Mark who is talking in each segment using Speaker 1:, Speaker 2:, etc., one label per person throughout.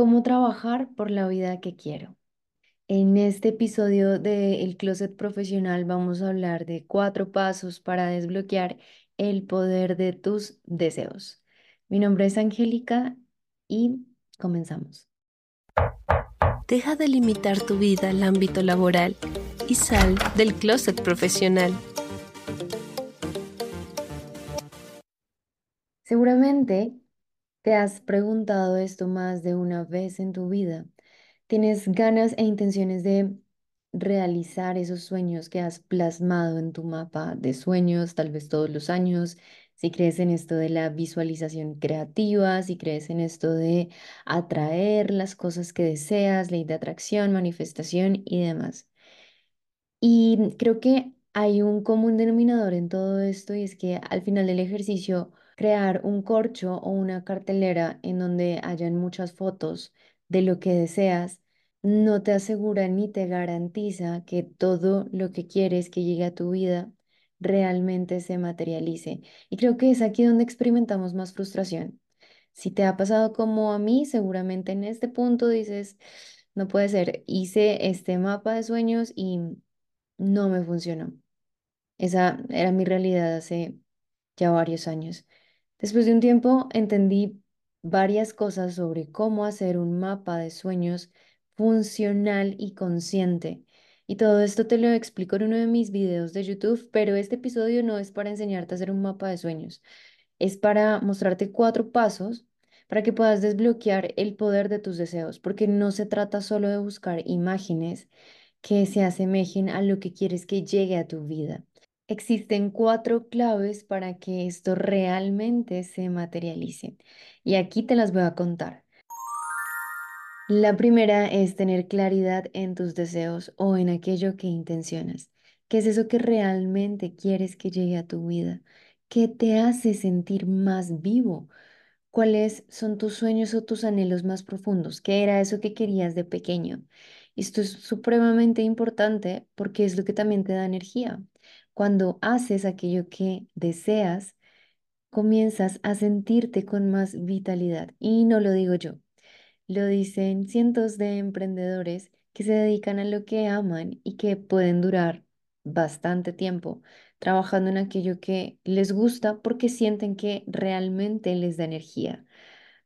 Speaker 1: cómo trabajar por la vida que quiero. En este episodio de El Closet Profesional vamos a hablar de cuatro pasos para desbloquear el poder de tus deseos. Mi nombre es Angélica y comenzamos.
Speaker 2: Deja de limitar tu vida al ámbito laboral y sal del closet profesional.
Speaker 1: Seguramente te has preguntado esto más de una vez en tu vida. Tienes ganas e intenciones de realizar esos sueños que has plasmado en tu mapa de sueños, tal vez todos los años. Si crees en esto de la visualización creativa, si crees en esto de atraer las cosas que deseas, ley de atracción, manifestación y demás. Y creo que hay un común denominador en todo esto y es que al final del ejercicio crear un corcho o una cartelera en donde hayan muchas fotos de lo que deseas no te asegura ni te garantiza que todo lo que quieres que llegue a tu vida realmente se materialice. Y creo que es aquí donde experimentamos más frustración. Si te ha pasado como a mí, seguramente en este punto dices, no puede ser, hice este mapa de sueños y no me funcionó. Esa era mi realidad hace ya varios años. Después de un tiempo entendí varias cosas sobre cómo hacer un mapa de sueños funcional y consciente. Y todo esto te lo explico en uno de mis videos de YouTube, pero este episodio no es para enseñarte a hacer un mapa de sueños, es para mostrarte cuatro pasos para que puedas desbloquear el poder de tus deseos, porque no se trata solo de buscar imágenes que se asemejen a lo que quieres que llegue a tu vida. Existen cuatro claves para que esto realmente se materialice y aquí te las voy a contar. La primera es tener claridad en tus deseos o en aquello que intencionas. ¿Qué es eso que realmente quieres que llegue a tu vida? ¿Qué te hace sentir más vivo? ¿Cuáles son tus sueños o tus anhelos más profundos? ¿Qué era eso que querías de pequeño? Esto es supremamente importante porque es lo que también te da energía. Cuando haces aquello que deseas, comienzas a sentirte con más vitalidad. Y no lo digo yo, lo dicen cientos de emprendedores que se dedican a lo que aman y que pueden durar bastante tiempo trabajando en aquello que les gusta porque sienten que realmente les da energía.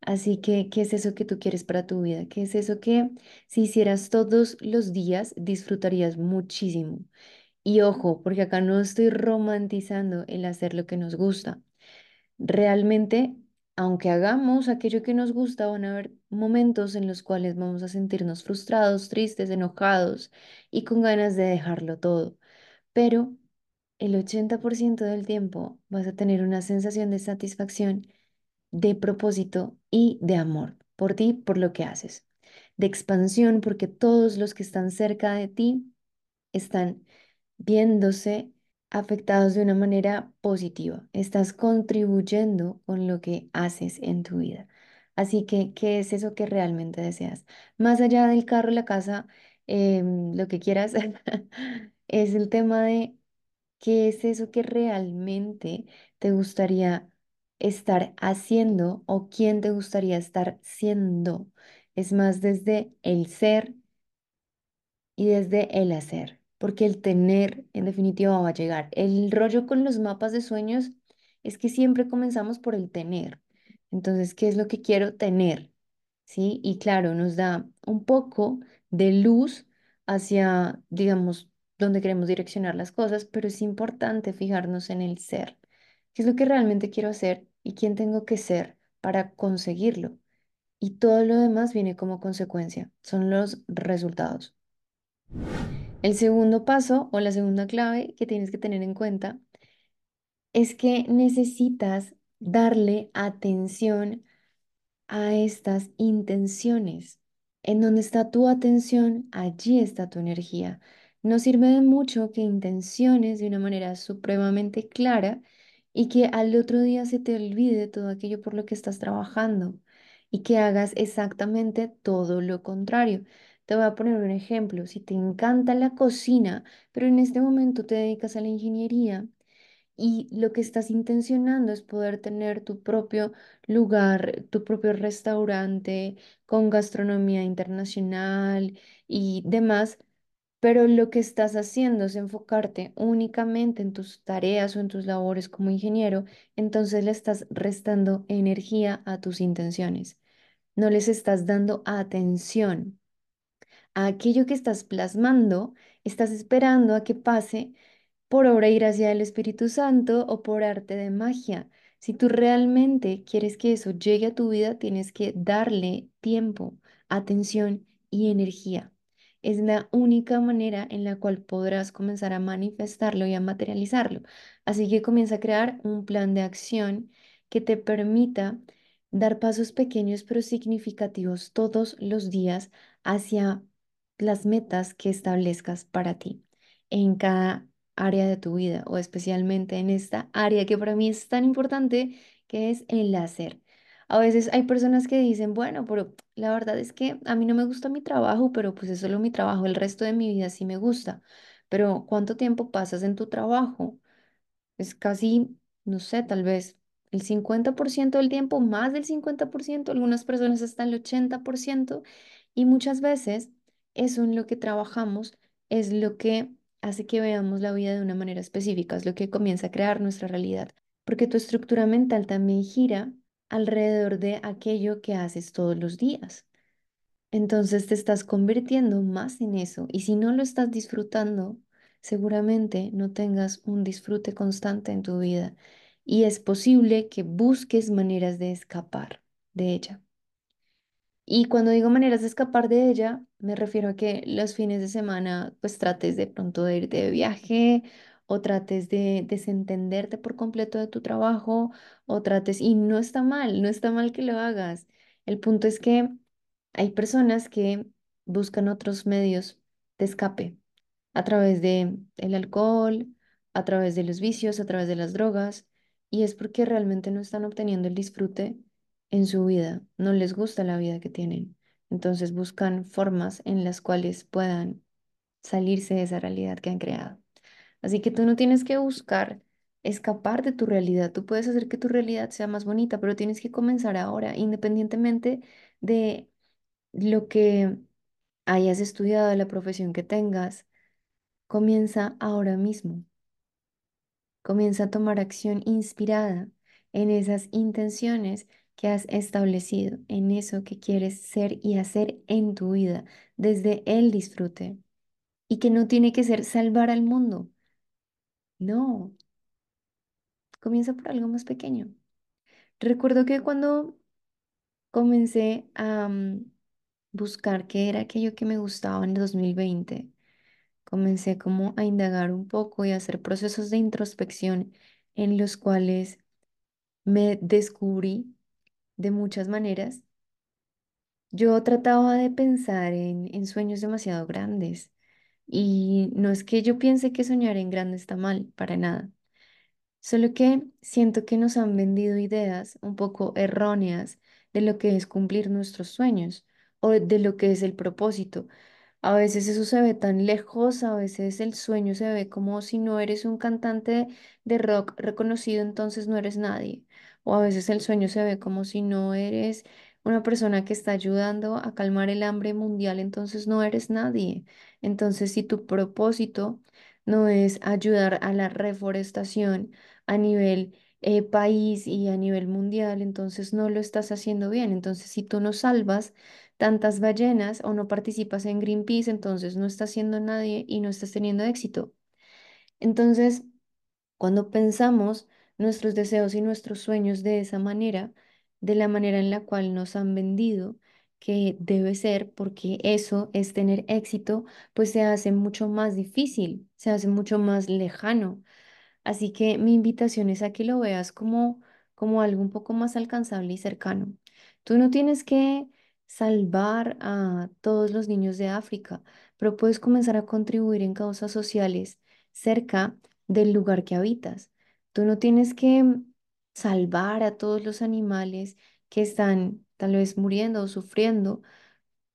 Speaker 1: Así que, ¿qué es eso que tú quieres para tu vida? ¿Qué es eso que si hicieras todos los días disfrutarías muchísimo? Y ojo, porque acá no estoy romantizando el hacer lo que nos gusta. Realmente, aunque hagamos aquello que nos gusta, van a haber momentos en los cuales vamos a sentirnos frustrados, tristes, enojados y con ganas de dejarlo todo. Pero el 80% del tiempo vas a tener una sensación de satisfacción, de propósito y de amor por ti, por lo que haces. De expansión, porque todos los que están cerca de ti están viéndose afectados de una manera positiva. Estás contribuyendo con lo que haces en tu vida. Así que, ¿qué es eso que realmente deseas? Más allá del carro, la casa, em, lo que quieras, es el tema de qué es eso que realmente te gustaría estar haciendo o quién te gustaría estar siendo. Es más desde el ser y desde el hacer porque el tener en definitiva va a llegar. El rollo con los mapas de sueños es que siempre comenzamos por el tener. Entonces, ¿qué es lo que quiero tener? ¿Sí? Y claro, nos da un poco de luz hacia, digamos, donde queremos direccionar las cosas, pero es importante fijarnos en el ser. ¿Qué es lo que realmente quiero hacer y quién tengo que ser para conseguirlo? Y todo lo demás viene como consecuencia, son los resultados. El segundo paso o la segunda clave que tienes que tener en cuenta es que necesitas darle atención a estas intenciones. En donde está tu atención, allí está tu energía. No sirve de mucho que intenciones de una manera supremamente clara y que al otro día se te olvide todo aquello por lo que estás trabajando y que hagas exactamente todo lo contrario. Te voy a poner un ejemplo. Si te encanta la cocina, pero en este momento te dedicas a la ingeniería Y lo que estás intencionando es poder tener tu propio lugar, tu propio restaurante con gastronomía internacional y demás, pero lo que estás haciendo es enfocarte únicamente en tus tareas o en tus labores como ingeniero, entonces le estás restando energía a tus intenciones. No les estás dando atención aquello que estás plasmando, estás esperando a que pase por obra y gracia del Espíritu Santo o por arte de magia. Si tú realmente quieres que eso llegue a tu vida, tienes que darle tiempo, atención y energía. Es la única manera en la cual podrás comenzar a manifestarlo y a materializarlo. Así que comienza a crear un plan de acción que te permita dar pasos pequeños pero significativos todos los días hacia las metas que establezcas para ti en cada área de tu vida o especialmente en esta área que para mí es tan importante que es el hacer. A veces hay personas que dicen, bueno, pero la verdad es que a mí no me gusta mi trabajo, pero pues es solo mi trabajo, el resto de mi vida sí me gusta. Pero ¿cuánto tiempo pasas en tu trabajo? Es casi, no sé, tal vez el 50% del tiempo, más del 50%, algunas personas hasta el 80%, y muchas veces eso en lo que trabajamos es lo que hace que veamos la vida de una manera específica, es lo que comienza a crear nuestra realidad, porque tu estructura mental también gira alrededor de aquello que haces todos los días. Entonces te estás convirtiendo más en eso y si no lo estás disfrutando, seguramente no tengas un disfrute constante en tu vida y es posible que busques maneras de escapar de ella. Y cuando digo maneras de escapar de ella, me refiero a que los fines de semana pues trates de pronto de irte de viaje o trates de desentenderte por completo de tu trabajo o trates, y no está mal, no está mal que lo hagas. El punto es que hay personas que buscan otros medios de escape a través de el alcohol, a través de los vicios, a través de las drogas, y es porque realmente no están obteniendo el disfrute en su vida, no les gusta la vida que tienen. Entonces buscan formas en las cuales puedan salirse de esa realidad que han creado. Así que tú no tienes que buscar escapar de tu realidad, tú puedes hacer que tu realidad sea más bonita, pero tienes que comenzar ahora, independientemente de lo que hayas estudiado, la profesión que tengas, comienza ahora mismo. Comienza a tomar acción inspirada en esas intenciones que has establecido, en eso que quieres ser y hacer en tu vida, desde el disfrute. Y que no tiene que ser salvar al mundo. No, comienza por algo más pequeño. Recuerdo que cuando comencé a mm, buscar qué era aquello que me gustaba en 2020, comencé como a indagar un poco y a hacer procesos de introspección en los cuales me descubrí de muchas maneras. Yo trataba de pensar en, en sueños demasiado grandes y no es que yo piense que soñar en grande está mal, para nada. Solo que siento que nos han vendido ideas un poco erróneas de lo que es cumplir nuestros sueños o de lo que es el propósito. A veces eso se ve tan lejos, a veces el sueño se ve como si no eres un cantante de rock reconocido, entonces no eres nadie. O a veces el sueño se ve como si no eres una persona que está ayudando a calmar el hambre mundial, entonces no eres nadie. Entonces, si tu propósito no es ayudar a la reforestación a nivel eh, país y a nivel mundial, entonces no lo estás haciendo bien. Entonces, si tú no salvas tantas ballenas o no participas en Greenpeace, entonces no estás siendo nadie y no estás teniendo éxito. Entonces, cuando pensamos nuestros deseos y nuestros sueños de esa manera, de la manera en la cual nos han vendido que debe ser, porque eso es tener éxito, pues se hace mucho más difícil, se hace mucho más lejano. Así que mi invitación es a que lo veas como, como algo un poco más alcanzable y cercano. Tú no tienes que salvar a todos los niños de África, pero puedes comenzar a contribuir en causas sociales cerca del lugar que habitas. Tú no tienes que salvar a todos los animales que están tal vez muriendo o sufriendo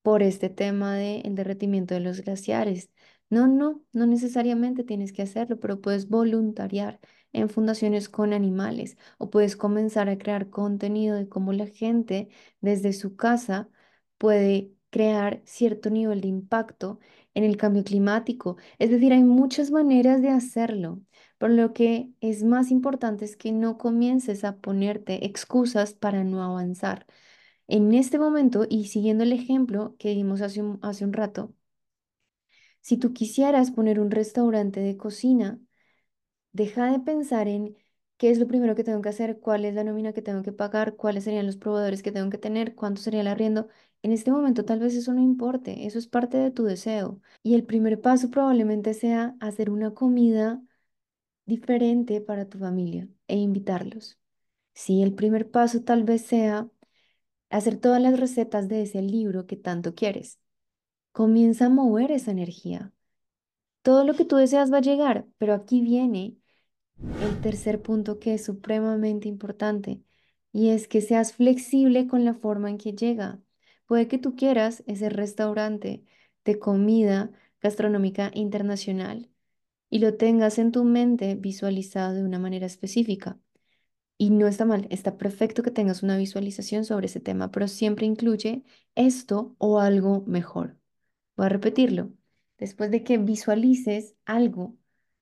Speaker 1: por este tema del derretimiento de los glaciares. No, no, no necesariamente tienes que hacerlo, pero puedes voluntariar en fundaciones con animales o puedes comenzar a crear contenido de cómo la gente desde su casa puede crear cierto nivel de impacto en el cambio climático. Es decir, hay muchas maneras de hacerlo. Por lo que es más importante es que no comiences a ponerte excusas para no avanzar. En este momento, y siguiendo el ejemplo que dimos hace un, hace un rato, si tú quisieras poner un restaurante de cocina, deja de pensar en qué es lo primero que tengo que hacer, cuál es la nómina que tengo que pagar, cuáles serían los proveedores que tengo que tener, cuánto sería el arriendo. En este momento tal vez eso no importe, eso es parte de tu deseo. Y el primer paso probablemente sea hacer una comida diferente para tu familia e invitarlos. Si el primer paso tal vez sea hacer todas las recetas de ese libro que tanto quieres, comienza a mover esa energía. Todo lo que tú deseas va a llegar, pero aquí viene el tercer punto que es supremamente importante y es que seas flexible con la forma en que llega. Puede que tú quieras ese restaurante de comida gastronómica internacional y lo tengas en tu mente visualizado de una manera específica. Y no está mal, está perfecto que tengas una visualización sobre ese tema, pero siempre incluye esto o algo mejor. Voy a repetirlo. Después de que visualices algo,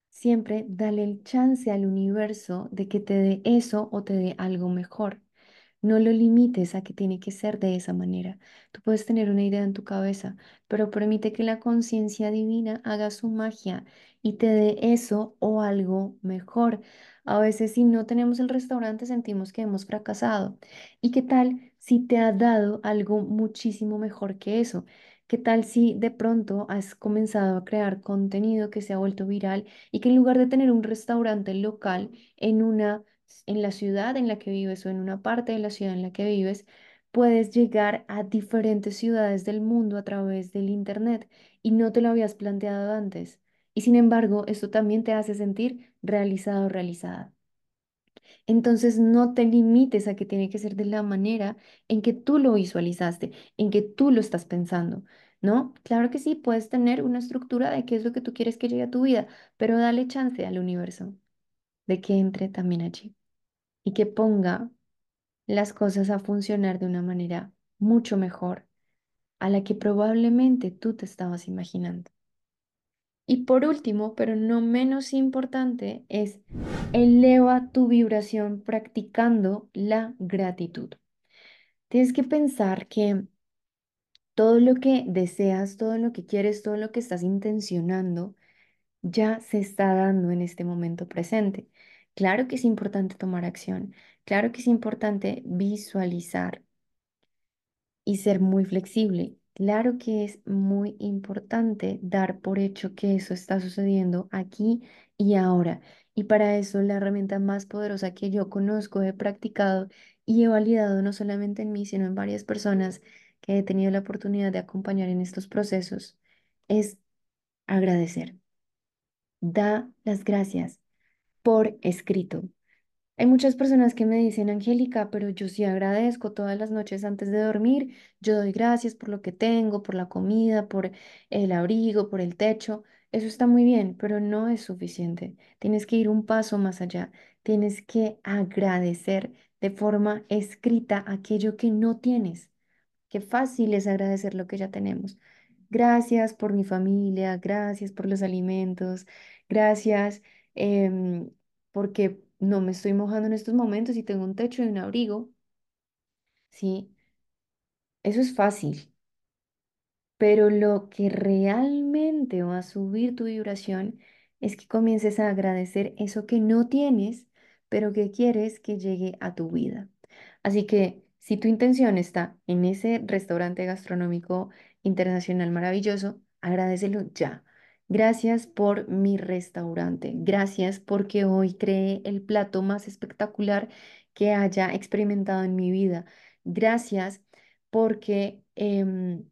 Speaker 1: siempre dale el chance al universo de que te dé eso o te dé algo mejor. No lo limites a que tiene que ser de esa manera. Tú puedes tener una idea en tu cabeza, pero permite que la conciencia divina haga su magia y te dé eso o algo mejor. A veces si no tenemos el restaurante sentimos que hemos fracasado. ¿Y qué tal si te ha dado algo muchísimo mejor que eso? ¿Qué tal si de pronto has comenzado a crear contenido que se ha vuelto viral y que en lugar de tener un restaurante local en una en la ciudad en la que vives o en una parte de la ciudad en la que vives, puedes llegar a diferentes ciudades del mundo a través del internet y no te lo habías planteado antes? Y sin embargo, esto también te hace sentir realizado o realizada. Entonces no te limites a que tiene que ser de la manera en que tú lo visualizaste, en que tú lo estás pensando, ¿no? Claro que sí, puedes tener una estructura de qué es lo que tú quieres que llegue a tu vida, pero dale chance al universo de que entre también allí y que ponga las cosas a funcionar de una manera mucho mejor a la que probablemente tú te estabas imaginando. Y por último, pero no menos importante, es eleva tu vibración practicando la gratitud. Tienes que pensar que todo lo que deseas, todo lo que quieres, todo lo que estás intencionando, ya se está dando en este momento presente. Claro que es importante tomar acción, claro que es importante visualizar y ser muy flexible. Claro que es muy importante dar por hecho que eso está sucediendo aquí y ahora. Y para eso la herramienta más poderosa que yo conozco, he practicado y he validado no solamente en mí, sino en varias personas que he tenido la oportunidad de acompañar en estos procesos, es agradecer. Da las gracias por escrito. Hay muchas personas que me dicen, Angélica, pero yo sí agradezco todas las noches antes de dormir. Yo doy gracias por lo que tengo, por la comida, por el abrigo, por el techo. Eso está muy bien, pero no es suficiente. Tienes que ir un paso más allá. Tienes que agradecer de forma escrita aquello que no tienes. Qué fácil es agradecer lo que ya tenemos. Gracias por mi familia, gracias por los alimentos, gracias em, porque no me estoy mojando en estos momentos y tengo un techo y un abrigo. Sí, eso es fácil, pero lo que realmente va a subir tu vibración es que comiences a agradecer eso que no tienes, pero que quieres que llegue a tu vida. Así que si tu intención está en ese restaurante gastronómico internacional maravilloso, agradecelo ya. Gracias por mi restaurante. Gracias porque hoy creé el plato más espectacular que haya experimentado en mi vida. Gracias porque em,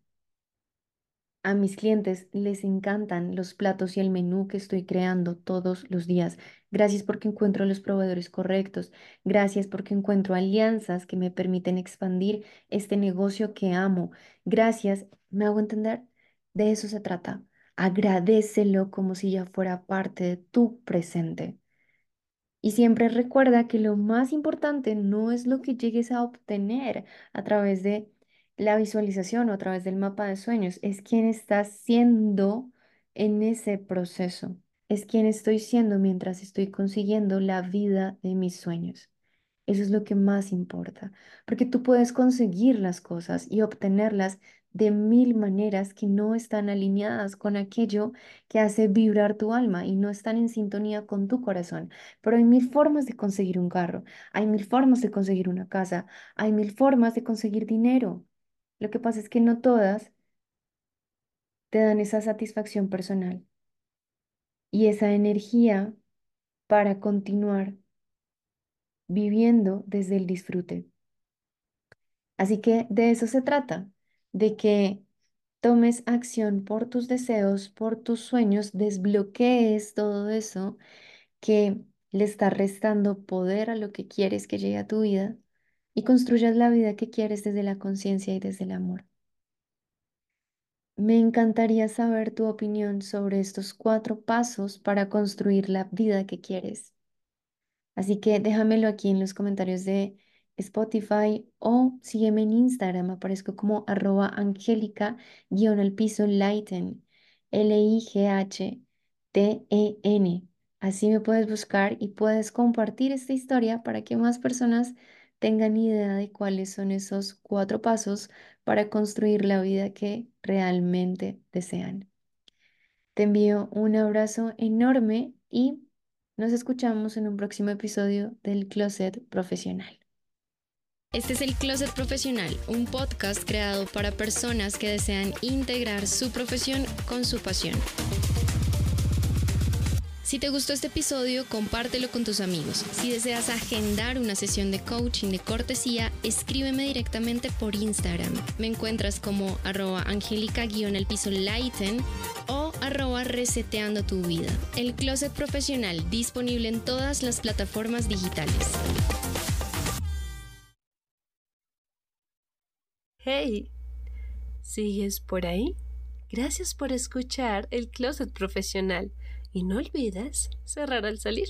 Speaker 1: a mis clientes les encantan los platos y el menú que estoy creando todos los días. Gracias porque encuentro los proveedores correctos. Gracias porque encuentro alianzas que me permiten expandir este negocio que amo. Gracias, ¿me hago entender? De eso se trata. Agradecelo como si ya fuera parte de tu presente. Y siempre recuerda que lo más importante no es lo que llegues a obtener a través de la visualización o a través del mapa de sueños, es quién estás siendo en ese proceso, es quién estoy siendo mientras estoy consiguiendo la vida de mis sueños. Eso es lo que más importa, porque tú puedes conseguir las cosas y obtenerlas de mil maneras que no están alineadas con aquello que hace vibrar tu alma y no están en sintonía con tu corazón. Pero hay mil formas de conseguir un carro, hay mil formas de conseguir una casa, hay mil formas de conseguir dinero. Lo que pasa es que no todas te dan esa satisfacción personal y esa energía para continuar viviendo desde el disfrute. Así que de eso se trata, de que tomes acción por tus deseos, por tus sueños, desbloquees todo eso que le está restando poder a lo que quieres que llegue a tu vida y construyas la vida que quieres desde la conciencia y desde el amor. Me encantaría saber tu opinión sobre estos cuatro pasos para construir la vida que quieres. Así que déjamelo aquí en los comentarios de Spotify o sígueme en Instagram, aparezco como arroba angélica guion al piso lighten, L-I-G-H-T-E-N. Así me puedes buscar y puedes compartir esta historia para que más personas tengan idea de cuáles son esos cuatro pasos para construir la vida que realmente desean. Te envío un abrazo enorme y nos escuchamos en un próximo episodio del Closet Profesional.
Speaker 2: Este es el Closet Profesional, un podcast creado para personas que desean integrar su profesión con su pasión. Si te gustó este episodio, compártelo con tus amigos. Si deseas agendar una sesión de coaching de cortesía, escríbeme directamente por Instagram. Me encuentras como arroba angélica-el piso lighten o arroba reseteando tu vida. El Closet Profesional disponible en todas las plataformas digitales. Hey, ¿sigues por ahí? Gracias por escuchar el Closet Profesional y no olvides cerrar al salir.